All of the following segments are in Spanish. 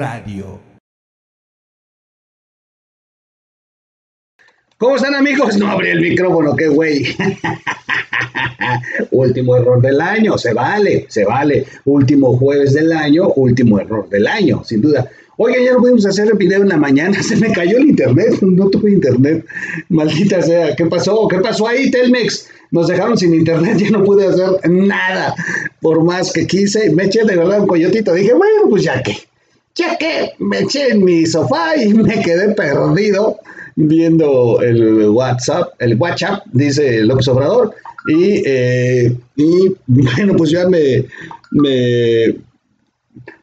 Radio. ¿Cómo están amigos? No abrí el micrófono, qué güey. último error del año, se vale, se vale. Último jueves del año, último error del año, sin duda. Oiga, ya no pudimos hacer el video en la mañana, se me cayó el internet, no tuve internet. Maldita sea, ¿qué pasó? ¿Qué pasó ahí, Telmex? Nos dejaron sin internet, ya no pude hacer nada. Por más que quise, me eché de verdad un coyotito. Dije, bueno, pues ya que, ya que, me eché en mi sofá y me quedé perdido viendo el WhatsApp, el WhatsApp, dice López Obrador, y, eh, y bueno, pues ya me, me,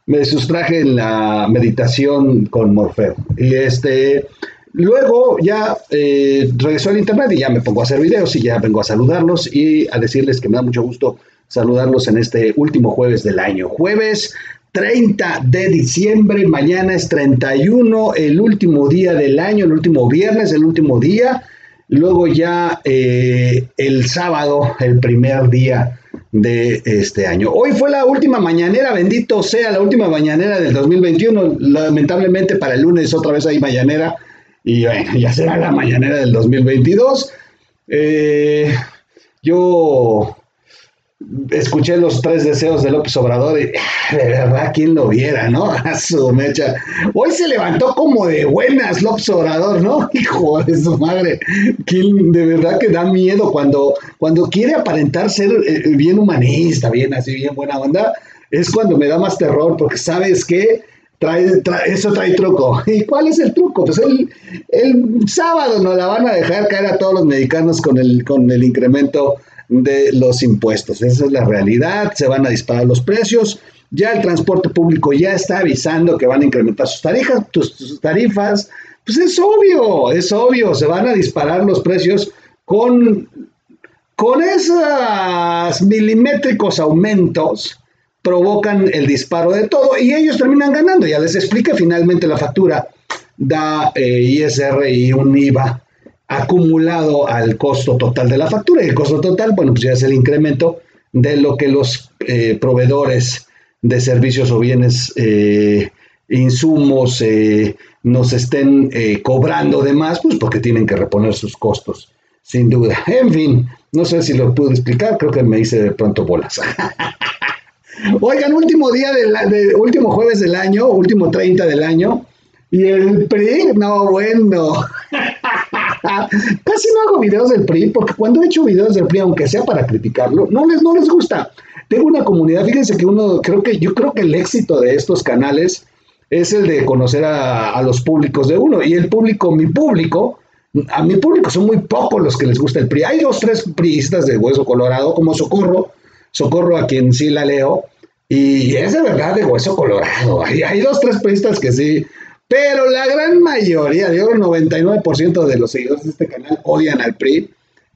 me, sustraje en la meditación con Morfeo. Y este, luego ya eh, regresó al internet y ya me pongo a hacer videos y ya vengo a saludarlos y a decirles que me da mucho gusto saludarlos en este último jueves del año. Jueves 30 de diciembre, mañana es 31, el último día del año, el último viernes, el último día, luego ya eh, el sábado, el primer día de este año. Hoy fue la última mañanera, bendito sea la última mañanera del 2021, lamentablemente para el lunes otra vez hay mañanera y bueno, ya será la mañanera del 2022. Eh, yo escuché los tres deseos de López Obrador y de verdad, quién lo viera, ¿no? A su mecha. Hoy se levantó como de buenas López Obrador, ¿no? Hijo de su madre. ¿Quién, de verdad que da miedo cuando, cuando quiere aparentar ser eh, bien humanista, bien así, bien buena onda. Es cuando me da más terror porque sabes que Trae, eso trae truco. ¿Y cuál es el truco? Pues el, el sábado nos la van a dejar caer a todos los mexicanos con el, con el incremento de los impuestos. Esa es la realidad, se van a disparar los precios. Ya el transporte público ya está avisando que van a incrementar sus tarifas, sus, tarifas. Pues es obvio, es obvio, se van a disparar los precios con, con esos milimétricos aumentos provocan el disparo de todo y ellos terminan ganando. Ya les explica finalmente la factura, da eh, ISR y un IVA acumulado al costo total de la factura. Y el costo total, bueno, pues ya es el incremento de lo que los eh, proveedores de servicios o bienes, eh, insumos, eh, nos estén cobrando de más, pues porque tienen que reponer sus costos, sin duda. En fin, no sé si lo pude explicar, creo que me hice de pronto bolas. Oigan, último día del último jueves del año, último 30 del año, y el PRI, no, bueno. Casi no hago videos del PRI porque cuando he hecho videos del PRI, aunque sea para criticarlo, no les, no les gusta. Tengo una comunidad, fíjense que uno, creo que yo creo que el éxito de estos canales es el de conocer a, los públicos de uno. Y el público, mi público, a mi público son muy pocos los que les gusta el PRI. Hay dos, tres priistas de hueso colorado, como Socorro, Socorro a quien sí la leo, y es de verdad de hueso colorado. Hay, hay dos, tres priistas que sí pero la gran mayoría, digo, el 99% de los seguidores de este canal odian al PRI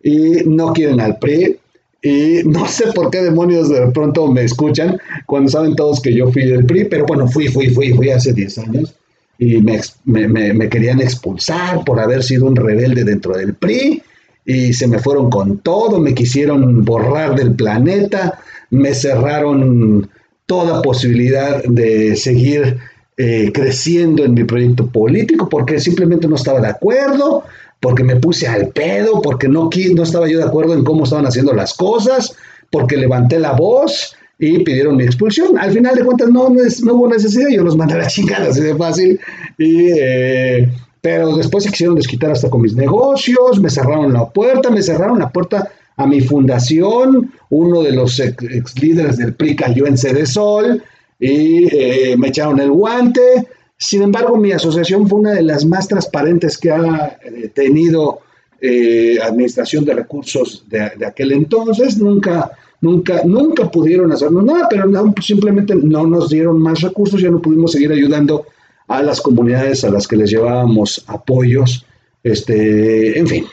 y no quieren al PRI. Y no sé por qué demonios de pronto me escuchan cuando saben todos que yo fui del PRI, pero bueno, fui, fui, fui, fui hace 10 años y me, me, me, querían expulsar por haber sido un rebelde dentro del PRI y se me fueron con todo, me quisieron borrar del planeta, me cerraron toda posibilidad de seguir eh, creciendo en mi proyecto político porque simplemente no estaba de acuerdo, porque me puse al pedo, porque no, no estaba yo de acuerdo en cómo estaban haciendo las cosas, porque levanté la voz y pidieron mi expulsión. Al final de cuentas no, no, hubo necesidad, yo los mandé a la chingada así de fácil. Eh, pero después se quisieron desquitar hasta con mis negocios, me cerraron la puerta, me cerraron la puerta a mi fundación, uno de los ex, líderes del PRI cayó en Sede Sol, y eh, me echaron el guante. Sin embargo, mi asociación fue una de las más transparentes que ha eh, tenido eh, Administración de Recursos de, aquel entonces. Nunca, nunca, nunca pudieron hacernos nada, pero simplemente no nos dieron más recursos, ya no pudimos seguir ayudando a las comunidades a las que les llevábamos apoyos. Este, en fin,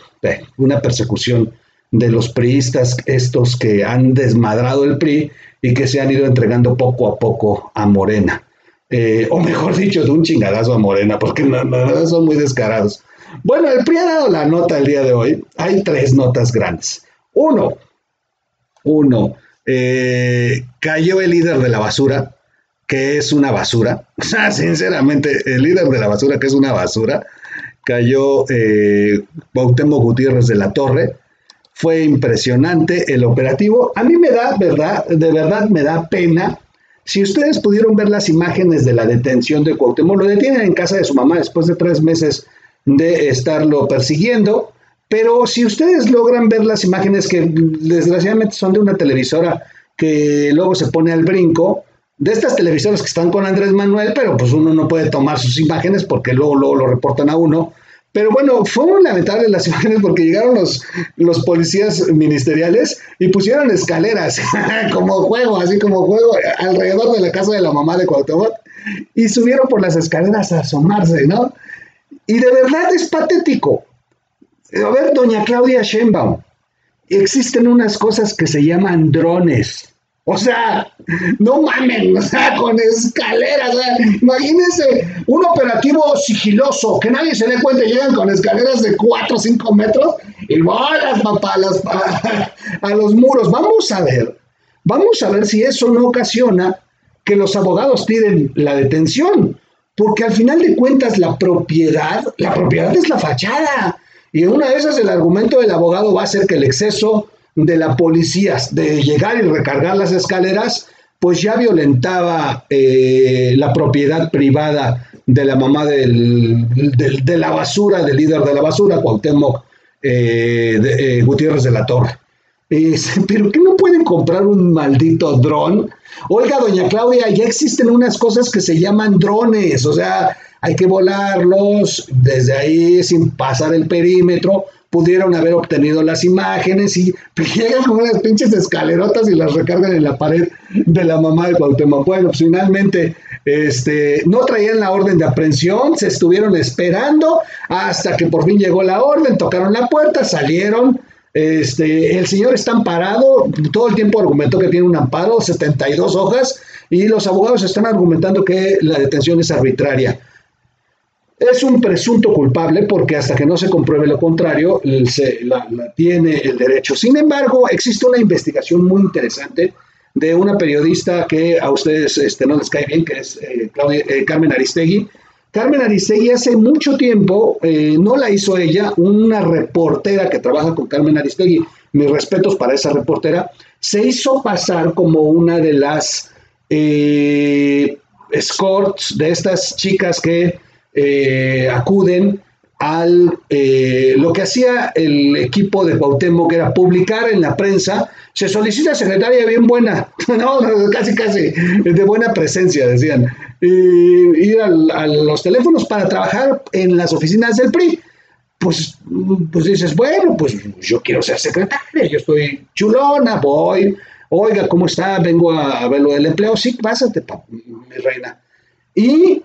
una persecución de los priistas, estos que han desmadrado el PRI y que se han ido entregando poco a poco a Morena. Eh, o mejor dicho, de un chingadazo a Morena, porque no, son muy descarados. Bueno, el PRI ha dado la nota el día de hoy. Hay tres notas grandes. Uno, uno, eh, cayó el líder de la basura, que es una basura. Sinceramente, el líder de la basura, que es una basura, cayó eh, Gutiérrez de la Torre. Fue impresionante el operativo. A mí me da, verdad, de verdad me da pena. Si ustedes pudieron ver las imágenes de la detención de Cuauhtémoc, lo detienen en casa de su mamá después de tres meses de estarlo persiguiendo. Pero si ustedes logran ver las imágenes que desgraciadamente son de una televisora que luego se pone al brinco, de estas televisoras que están con Andrés Manuel, pero pues uno no puede tomar sus imágenes porque luego, lo reportan a uno. Pero bueno, fueron lamentables las imágenes porque llegaron los, los policías ministeriales y pusieron escaleras como juego, así como juego, alrededor de la casa de la mamá de Cuauhtémoc y subieron por las escaleras a asomarse, ¿no? Y de verdad es patético. A ver, doña Claudia Sheinbaum, existen unas cosas que se llaman drones. O sea, no mamen, o sea, con escaleras. Imagínense un operativo sigiloso, que nadie se dé cuenta, llegan con escaleras de 4 o 5 metros y bolas, papá, a, a los muros. Vamos a ver, vamos a ver si eso no ocasiona que los abogados piden la detención, porque al final de cuentas la propiedad, la propiedad es la fachada. Y una de esas el argumento del abogado va a ser que el exceso de la policía de llegar y recargar las escaleras, pues ya violentaba eh, la propiedad privada de la mamá del, de la basura, del líder de la basura, Cuauhtémoc eh, eh, Gutiérrez de la Torre. Pero ¿qué no pueden comprar un maldito dron? Oiga, doña Claudia, ya existen unas cosas que se llaman drones, o sea, hay que volarlos desde ahí sin pasar el perímetro pudieron haber obtenido las imágenes y llegan con unas pinches escalerotas y las recargan en la pared de la mamá de Cuauhtémoc. Bueno, pues finalmente este, no traían la orden de aprehensión, se estuvieron esperando hasta que por fin llegó la orden, tocaron la puerta, salieron. Este, el señor está amparado, todo el tiempo argumentó que tiene un amparo, 72 hojas, y los abogados están argumentando que la detención es arbitraria. Es un presunto culpable porque hasta que no se compruebe lo contrario, se, la, tiene el derecho. Sin embargo, existe una investigación muy interesante de una periodista que a ustedes este, no les cae bien, que es eh, eh, Carmen Aristegui. Carmen Aristegui hace mucho tiempo, eh, no la hizo ella, una reportera que trabaja con Carmen Aristegui, mis respetos para esa reportera, se hizo pasar como una de las escorts de estas chicas que eh, acuden al eh, lo que hacía el equipo de Cuauhtémoc que era publicar en la prensa se solicita secretaria bien buena no, casi casi de buena presencia decían ir a los teléfonos para trabajar en las oficinas del PRI pues, pues dices bueno pues yo quiero ser secretaria yo estoy chulona voy. Oiga cómo está vengo a, ver lo del empleo sí pásate mi reina y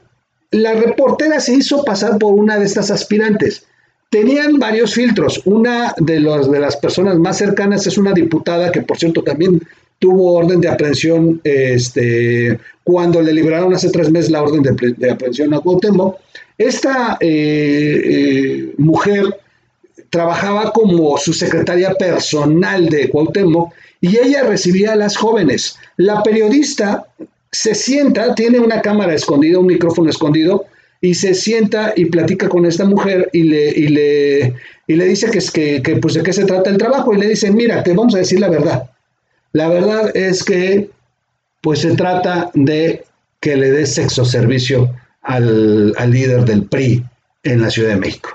la reportera se hizo pasar por una de estas aspirantes. Tenían varios filtros. Una de, las personas más cercanas es una diputada que, por cierto, también tuvo orden de aprehensión este, cuando le liberaron hace tres meses la orden de, aprehensión a Cuauhtémoc. Esta eh, eh, mujer trabajaba como su secretaria personal de Cuauhtémoc y ella recibía a las jóvenes. La periodista se sienta, tiene una cámara escondida, un micrófono escondido, y se sienta y platica con esta mujer y le, y le, y le dice que, es que, que, pues de qué se trata el trabajo y le dicen, mira, te vamos a decir la verdad. La verdad es que pues se trata de que le des sexo servicio al, al líder del PRI en la Ciudad de México.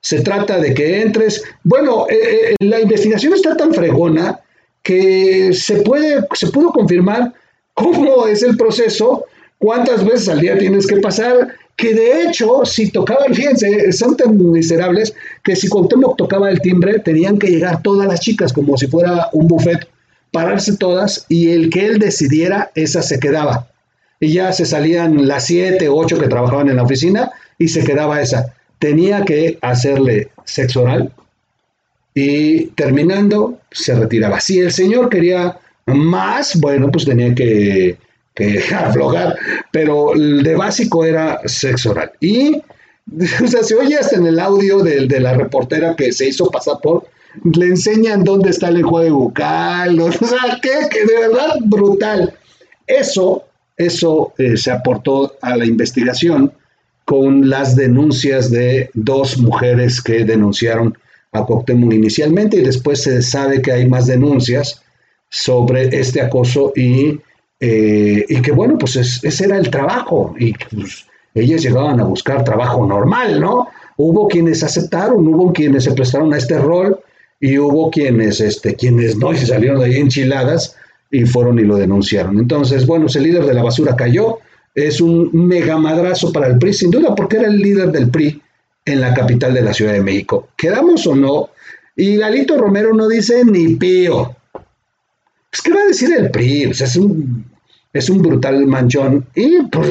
Se trata de que entres, bueno, eh, eh, la investigación está tan fregona que se puede, se pudo confirmar cómo es el proceso, cuántas veces al día tienes que pasar, que de hecho, si tocaban, fíjense, son tan miserables que si Cuauhtémoc tocaba el timbre, tenían que llegar todas las chicas, como si fuera un buffet, pararse todas, y el que él decidiera, esa se quedaba. Y ya se salían las siete ocho que trabajaban en la oficina, y se quedaba esa. Tenía que hacerle sexo oral, y terminando, se retiraba. Si el señor quería más, bueno, pues tenía que, que aflojar, pero de básico era sexo oral. Y, o sea, se oye hasta en el audio de, de la reportera que se hizo pasar por, le enseñan dónde está el enjuague bucal, o sea, que, que de verdad brutal. Eso Eso eh, se aportó a la investigación con las denuncias de dos mujeres que denunciaron a Cuauhtémoc inicialmente y después se sabe que hay más denuncias sobre este acoso y, eh, y que bueno, pues ese era el trabajo y pues, ellas llegaban a buscar trabajo normal, ¿no? Hubo quienes aceptaron, hubo quienes se prestaron a este rol y hubo quienes, este, quienes no y se salieron de ahí enchiladas y fueron y lo denunciaron. Entonces, bueno, ese líder de la basura cayó, es un mega madrazo para el PRI, sin duda, porque era el líder del PRI en la capital de la Ciudad de México. ¿Quedamos o no? Y Galito Romero no dice ni pío. Pues, ¿qué va a decir el PRI? Pues, es, un, es un brutal manchón. Y pues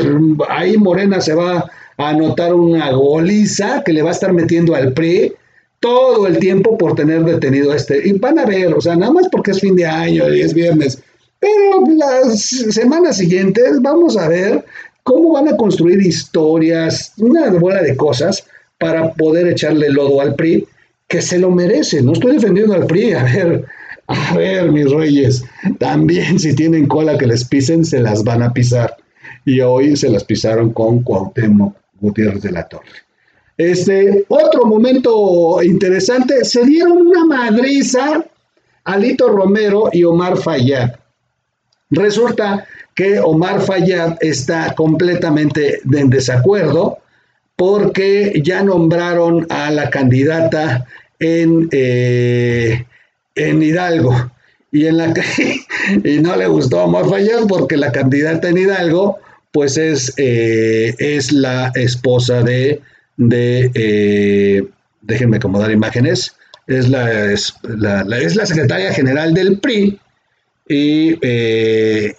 ahí Morena se va a anotar una goliza que le va a estar metiendo al PRI todo el tiempo por tener detenido a este. Y van a ver, o sea, nada más porque es fin de año y es viernes. Pero las semanas siguientes vamos a ver cómo van a construir historias, una bola de cosas para poder echarle lodo al PRI, que se lo merece. No estoy defendiendo al PRI, a ver, a ver, mis reyes, también si tienen cola que les pisen, se las van a pisar. Y hoy se las pisaron con Cuauhtémoc Gutiérrez de la Torre. Este, otro momento interesante, se dieron una madriza Alito Romero y Omar Fayad. Resulta que Omar Fayad está completamente en desacuerdo porque ya nombraron a la candidata en, eh, en Hidalgo. Y, en la, y no le gustó a Omar Fayad porque la candidata en Hidalgo pues es, eh, es la esposa de de, eh, déjenme acomodar imágenes, es la, es la, secretaria general del PRI y, eh,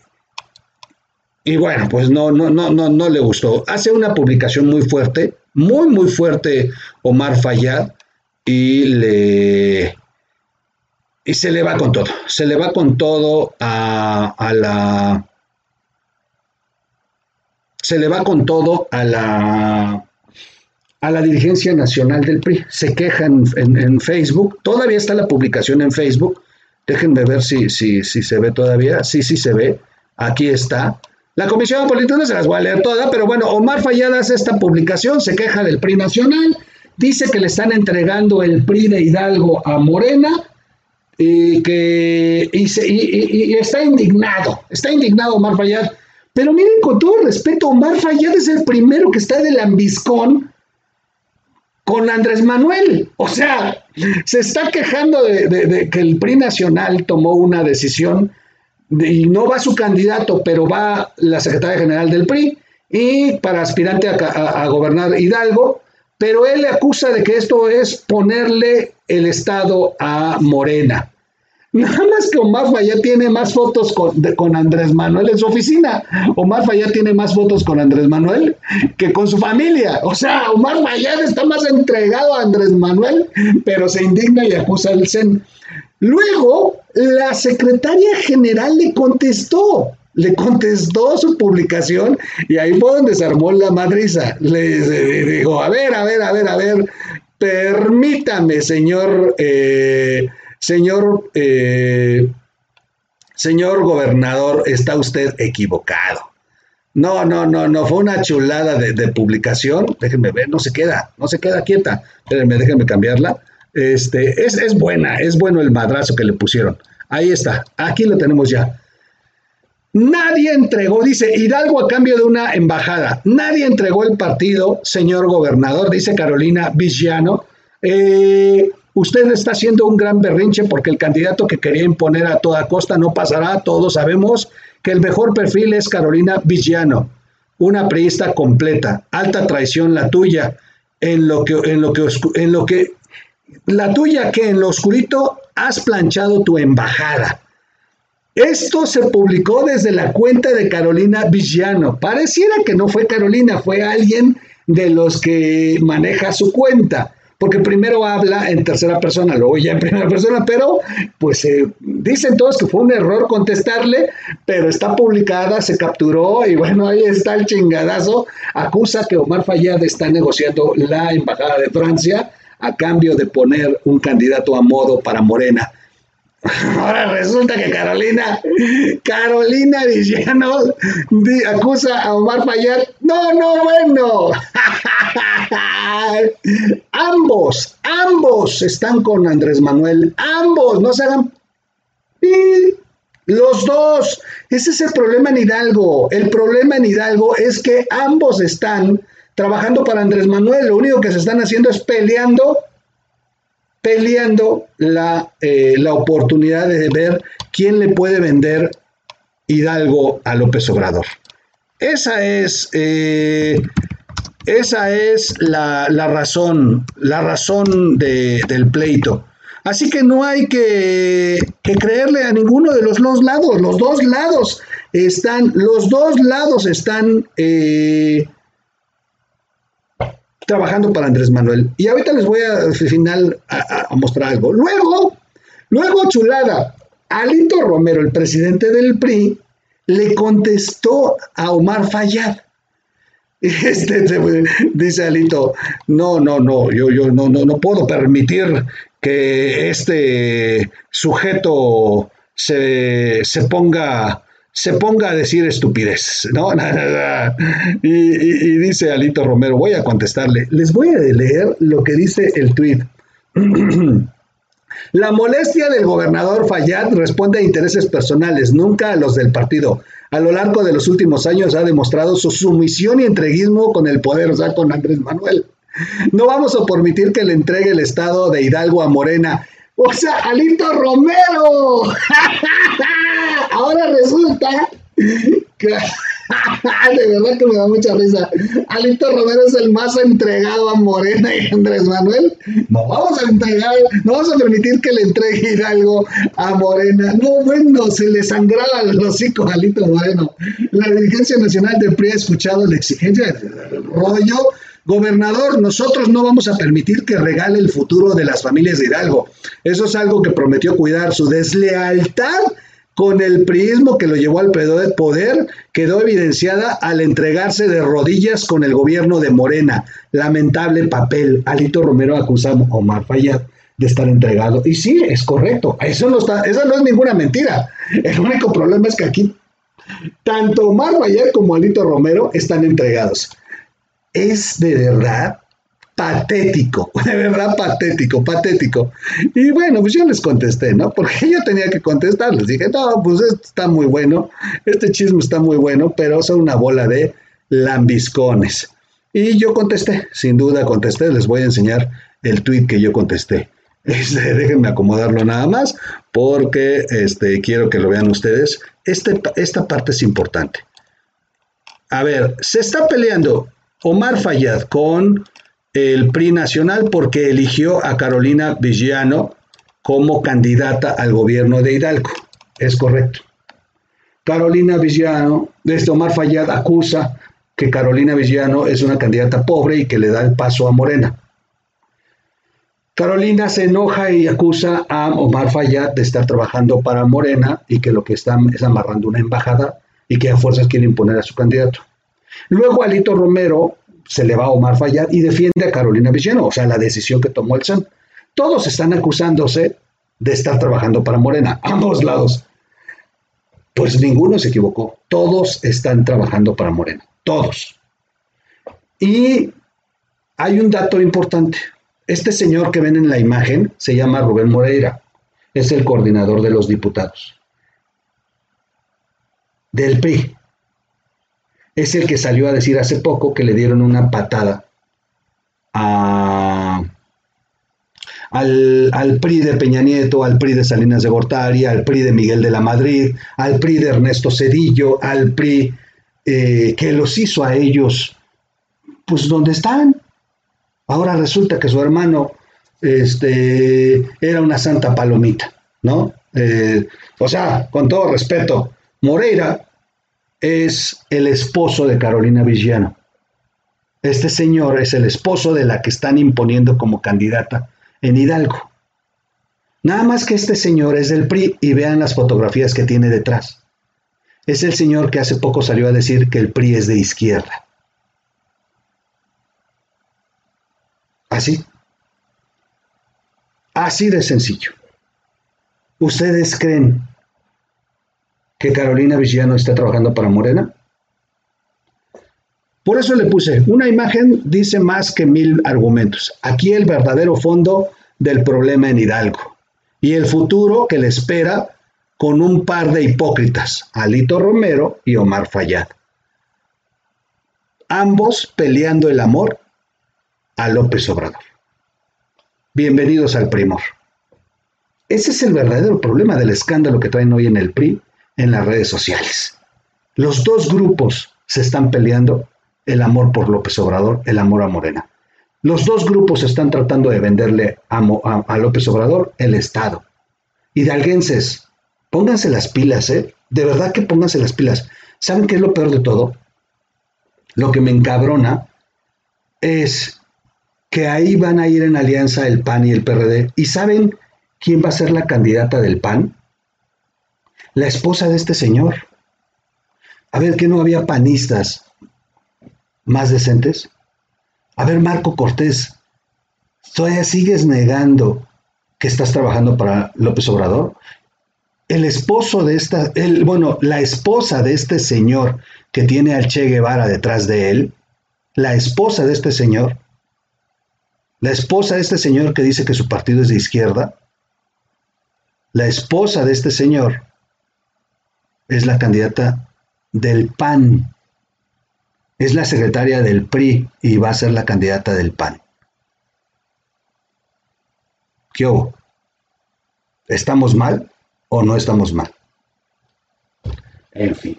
y bueno, pues no, no, no, no, no le gustó. Hace una publicación muy fuerte, muy, muy fuerte Omar Fayad y le... Y se le va con todo, se le va con todo a, a la... Se le va con todo a la a la dirigencia nacional del PRI. Se quejan en, Facebook, todavía está la publicación en Facebook, déjenme ver si, si, si se ve todavía, sí, sí se ve, aquí está. La Comisión Política no se las voy a leer todas, pero bueno, Omar Fallada hace esta publicación, se queja del PRI nacional, dice que le están entregando el PRI de Hidalgo a Morena y que y, está indignado, está indignado Omar Fallad. Pero miren, con todo respeto, Omar Fayad es el primero que está del ambiscón con Andrés Manuel. O sea, se está quejando de, que el PRI nacional tomó una decisión y no va su candidato, pero va la secretaria general del PRI y para aspirante a gobernar Hidalgo, pero él le acusa de que esto es ponerle el Estado a Morena. Nada más que Omar Fayad tiene más fotos con, Andrés Manuel en su oficina. Omar Fayad tiene más fotos con Andrés Manuel que con su familia. O sea, Omar Fayad está más entregado a Andrés Manuel, pero se indigna y acusa al CEN. Luego, la secretaria general le contestó, le contestó su publicación y ahí fue donde se armó la madriza. Le, dijo, a ver, a ver, a ver, a ver, permítame, señor... Eh, Señor, eh, señor gobernador, está usted equivocado. No, no, no, no, fue una chulada de, publicación. Déjenme ver, no se queda, no se queda quieta. Espérenme, déjenme cambiarla. Este, es, es buena, es bueno el madrazo que le pusieron. Ahí está, aquí lo tenemos ya. Nadie entregó, dice Hidalgo a cambio de una embajada. Nadie entregó el partido, señor gobernador, dice Carolina Villano. Eh, Usted está haciendo un gran berrinche porque el candidato que quería imponer a toda costa no pasará. Todos sabemos que el mejor perfil es Carolina Villano, una priista completa. Alta traición la tuya, en lo que, en lo que, en lo que, la tuya que en lo oscurito has planchado tu embajada. Esto se publicó desde la cuenta de Carolina Villano. Pareciera que no fue Carolina, fue alguien de los que maneja su cuenta porque primero habla en tercera persona, luego ya en primera persona, pero pues eh, dicen todos que fue un error contestarle, pero está publicada, se capturó y bueno, ahí está el chingadazo. Acusa que Omar Fayad está negociando la embajada de Francia a cambio de poner un candidato a modo para Morena. Ahora resulta que Carolina, Carolina Villano acusa a Omar Fayad. No, no, bueno. ambos, ambos están con Andrés Manuel. Ambos, no se hagan. Los dos. Ese es el problema en Hidalgo. El problema en Hidalgo es que ambos están trabajando para Andrés Manuel. Lo único que se están haciendo es peleando peleando la, eh, la oportunidad de ver quién le puede vender Hidalgo a López Obrador. Esa es, eh, esa es la, razón, la razón del pleito. Así que no hay que, creerle a ninguno de los dos lados. Los dos lados están, los dos lados están eh, trabajando para Andrés Manuel. Y ahorita les voy a, al final a, mostrar algo. Luego, luego, chulada, Alito Romero, el presidente del PRI, le contestó a Omar Fayad. Este, dice Alito, no, no, no, yo, yo no, no, no puedo permitir que este sujeto se, se ponga se ponga a decir estupidez, ¿no? y, dice Alito Romero, voy a contestarle, les voy a leer lo que dice el tuit. La molestia del gobernador Fayad responde a intereses personales, nunca a los del partido. A lo largo de los últimos años ha demostrado su sumisión y entreguismo con el poder, o sea, con Andrés Manuel. No vamos a permitir que le entregue el estado de Hidalgo a Morena o sea, Alito Romero. Ahora resulta que de verdad que me da mucha risa. Alito Romero es el más entregado a Morena y Andrés Manuel. No vamos a entregar, no vamos a permitir que le entregue algo a Morena. No, bueno, se le sangraba el hocico a Alito Moreno. La dirigencia nacional del PRI ha escuchado la exigencia del rollo Gobernador, nosotros no vamos a permitir que regale el futuro de las familias de Hidalgo. Eso es algo que prometió cuidar. Su deslealtad con el priismo que lo llevó al poder quedó evidenciada al entregarse de rodillas con el gobierno de Morena. Lamentable papel. Alito Romero acusa a Omar Fayad de estar entregado. Y sí, es correcto. Eso no, no es ninguna mentira. El único problema es que aquí tanto Omar Fayad como Alito Romero están entregados es de verdad patético, de verdad patético, patético. Y bueno, pues yo les contesté, ¿no? Porque yo tenía que contestar, les dije, no, pues esto está muy bueno, este chisme está muy bueno, pero son una bola de lambiscones. Y yo contesté, sin duda contesté, les voy a enseñar el tweet que yo contesté. Este, déjenme acomodarlo nada más, porque este, quiero que lo vean ustedes. Este, esta parte es importante. A ver, se está peleando Omar Fayad con el PRI nacional porque eligió a Carolina Villano como candidata al gobierno de Hidalgo. Es correcto. Carolina Villano, desde Omar Fayad acusa que Carolina Villano es una candidata pobre y que le da el paso a Morena. Carolina se enoja y acusa a Omar Fayad de estar trabajando para Morena y que lo que están es amarrando una embajada y que a fuerzas quiere imponer a su candidato. Luego Alito Romero se le va a Omar Fayad y defiende a Carolina Villeno, o sea, la decisión que tomó el SAN. Todos están acusándose de estar trabajando para Morena, ambos lados. Pues ninguno se equivocó, todos están trabajando para Morena, todos. Y hay un dato importante. Este señor que ven en la imagen se llama Rubén Moreira, es el coordinador de los diputados del PRI es el que salió a decir hace poco que le dieron una patada al, PRI de Peña Nieto, al PRI de Salinas de Gortari, al PRI de Miguel de la Madrid, al PRI de Ernesto Cedillo, al PRI eh, que los hizo a ellos, pues donde están. Ahora resulta que su hermano este, era una santa palomita, ¿no? Eh, o sea, con todo respeto, Moreira es el esposo de Carolina Villano. Este señor es el esposo de la que están imponiendo como candidata en Hidalgo. Nada más que este señor es del PRI y vean las fotografías que tiene detrás. Es el señor que hace poco salió a decir que el PRI es de izquierda. Así. Así de sencillo. ¿Ustedes creen que Carolina Villano está trabajando para Morena? Por eso le puse, una imagen dice más que mil argumentos. Aquí el verdadero fondo del problema en Hidalgo y el futuro que le espera con un par de hipócritas, Alito Romero y Omar Fayad. Ambos peleando el amor a López Obrador. Bienvenidos al primor. Ese es el verdadero problema del escándalo que traen hoy en el PRI en las redes sociales. Los dos grupos se están peleando el amor por López Obrador, el amor a Morena. Los dos grupos están tratando de venderle a, López Obrador el Estado. Hidalguenses, pónganse las pilas, ¿eh? De verdad que pónganse las pilas. ¿Saben qué es lo peor de todo? Lo que me encabrona es que ahí van a ir en alianza el PAN y el PRD. ¿Y saben quién va a ser la candidata del PAN? La esposa de este señor. A ver, que no había panistas más decentes? A ver, Marco Cortés, ¿todavía sigues negando que estás trabajando para López Obrador? El esposo de esta, el, bueno, la esposa de este señor que tiene al Che Guevara detrás de él, la esposa de este señor, la esposa de este señor que dice que su partido es de izquierda, la esposa de este señor es la candidata del PAN es la secretaria del PRI y va a ser la candidata del PAN. ¿Qué hubo? ¿Estamos mal o no estamos mal? En fin.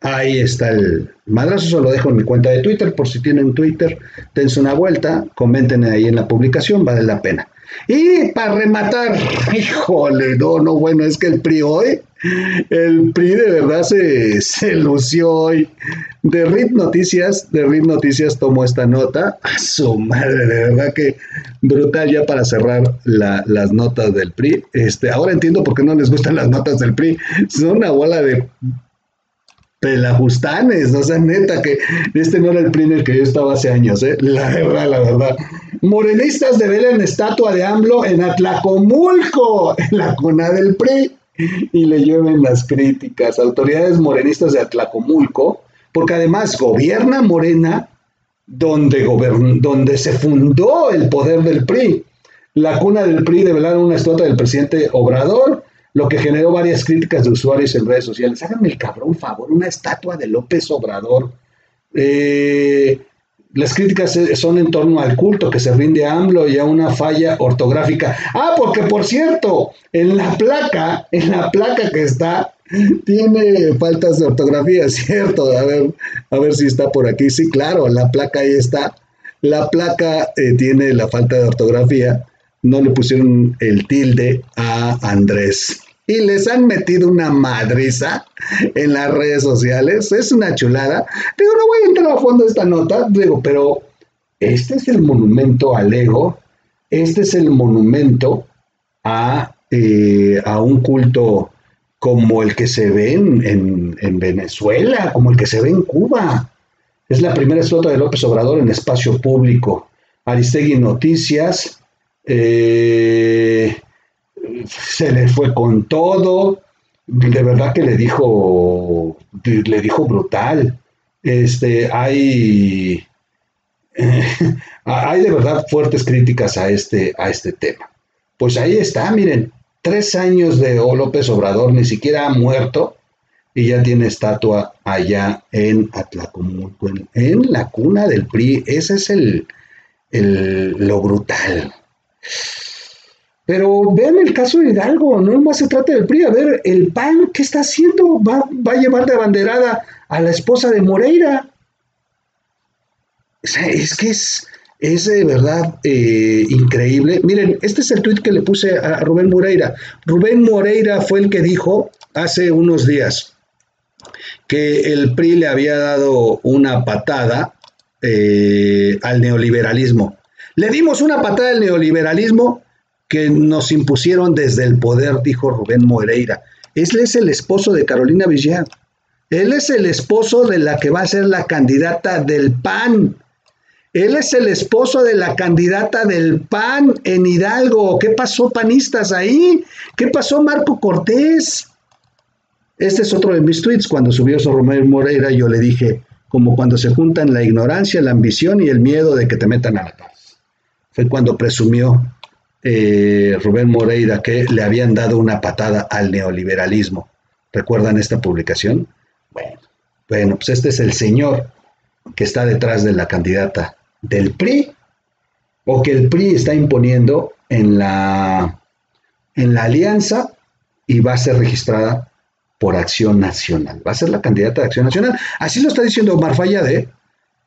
Ahí está el madrazo, se lo dejo en mi cuenta de Twitter, por si tienen Twitter, dense una vuelta, comenten ahí en la publicación, vale la pena. Y para rematar, híjole, no, no, bueno, es que el PRI hoy, el PRI de verdad se, se lució hoy. De RIT Noticias, de RIT Noticias tomó esta nota. A su madre, de verdad que brutal ya para cerrar las notas del PRI. Este, ahora entiendo por qué no les gustan las notas del PRI. Son una bola de pelajustanes, o sea, neta, que este no era el PRI en el que yo estaba hace años, ¿eh? La verdad, la verdad. Morenistas develen estatua de AMLO en Atlacomulco, en la cuna del PRI, y le llueven las críticas. Autoridades morenistas de Atlacomulco, porque además gobierna Morena donde, donde se fundó el poder del PRI. La cuna del PRI develaron una estatua del presidente Obrador, lo que generó varias críticas de usuarios en redes sociales. Háganme el cabrón favor, una estatua de López Obrador. Eh, las críticas son en torno al culto que se rinde a AMLO y a una falla ortográfica. Ah, porque por cierto, en la placa, en la placa que está, tiene faltas de ortografía, ¿cierto? A ver, a ver si está por aquí. Sí, claro, la placa ahí está. La placa eh, tiene la falta de ortografía. No le pusieron el tilde a Andrés y les han metido una madriza en las redes sociales. Es una chulada. Digo, no voy a entrar a fondo esta nota, digo, pero este es el monumento al ego, este es el monumento a, eh, a un culto como el que se ve en, en, Venezuela, como el que se ve en Cuba. Es la primera estatua de López Obrador en espacio público. Aristegui Noticias. Eh, se le fue con todo, de verdad que le dijo, le dijo brutal. Este, hay, hay de verdad fuertes críticas a este, a este tema. Pues ahí está, miren, tres años de López Obrador, ni siquiera ha muerto y ya tiene estatua allá en Atlacomulco, en, la cuna del PRI. Ese es el, lo brutal. Pero vean el caso de Hidalgo, no más se trata del PRI. A ver, el PAN, ¿qué está haciendo? Va, a llevar de abanderada a la esposa de Moreira. Es que es, es de verdad eh, increíble. Miren, este es el tuit que le puse a Rubén Moreira. Rubén Moreira fue el que dijo hace unos días que el PRI le había dado una patada eh, al neoliberalismo. Le dimos una patada al neoliberalismo que nos impusieron desde el poder, dijo Rubén Moreira. Él es el esposo de Carolina Villar. Él es el esposo de la que va a ser la candidata del PAN. Él es el esposo de la candidata del PAN en Hidalgo. ¿Qué pasó, panistas, ahí? ¿Qué pasó, Marco Cortés? Este es otro de mis tweets. Cuando subió eso Romero Moreira, yo le dije, como cuando se juntan la ignorancia, la ambición y el miedo de que te metan a la cárcel. Fue cuando presumió eh, Rubén Moreira que le habían dado una patada al neoliberalismo. ¿Recuerdan esta publicación? Bueno, bueno, pues este es el señor que está detrás de la candidata del PRI o que el PRI está imponiendo en la, en la alianza y va a ser registrada por Acción Nacional. Va a ser la candidata de Acción Nacional. Así lo está diciendo Omar Fayade.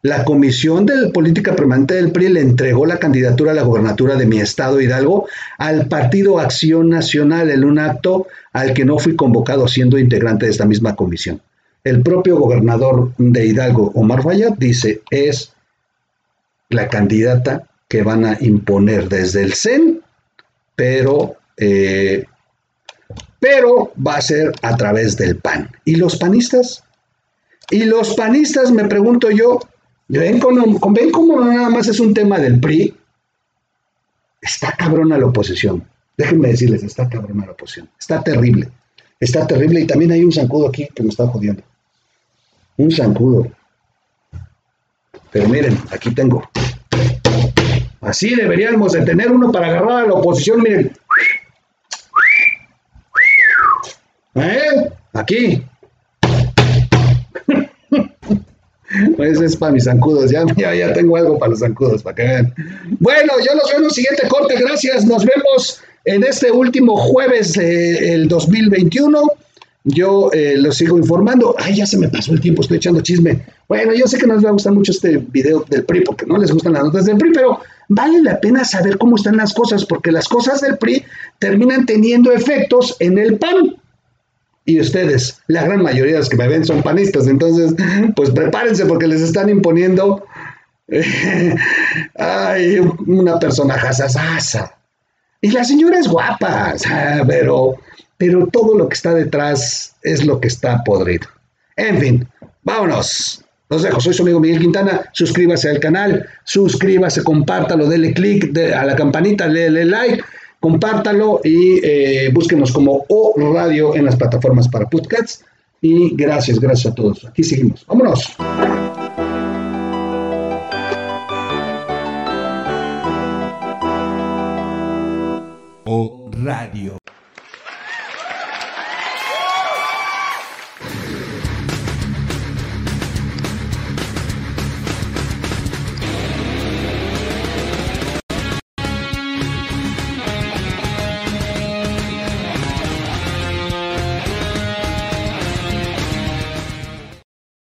La Comisión de Política Permanente del PRI le entregó la candidatura a la gobernatura de mi estado Hidalgo al Partido Acción Nacional en un acto al que no fui convocado siendo integrante de esta misma comisión. El propio gobernador de Hidalgo, Omar Fayad, dice es la candidata que van a imponer desde el CEN, pero, eh, pero va a ser a través del PAN. ¿Y los panistas? Y los panistas, me pregunto yo, ¿ven cómo, ven nada más es un tema del PRI? Está cabrona la oposición. Déjenme decirles, está cabrona la oposición. Está terrible. Está terrible y también hay un zancudo aquí que me está jodiendo. Un zancudo. Pero miren, aquí tengo. Así deberíamos de tener uno para agarrar a la oposición, miren. ¿Eh? Aquí. Pues es para mis zancudos, ya, ya, tengo algo para los zancudos, para que vean. Bueno, yo los veo en el siguiente corte, gracias, nos vemos en este último jueves del 2021. Yo eh, los sigo informando. Ay, ya se me pasó el tiempo, estoy echando chisme. Bueno, yo sé que no les va a gustar mucho este video del PRI porque no les gustan las notas del PRI, pero vale la pena saber cómo están las cosas porque las cosas del PRI terminan teniendo efectos en el PAN. Y ustedes, la gran mayoría de los que me ven son panistas, entonces, pues prepárense porque les están imponiendo ay, una persona jasasasa. Y la señora es guapa, pero pero todo lo que está detrás es lo que está podrido. En fin, vámonos. Los dejo, soy su amigo Miguel Quintana, suscríbase al canal, suscríbase, compártalo, dele click a la campanita, dele like, compártalo y eh, búsquenos como O Radio en las plataformas para podcasts. Y gracias, gracias a todos. Aquí seguimos. Vámonos. O Radio.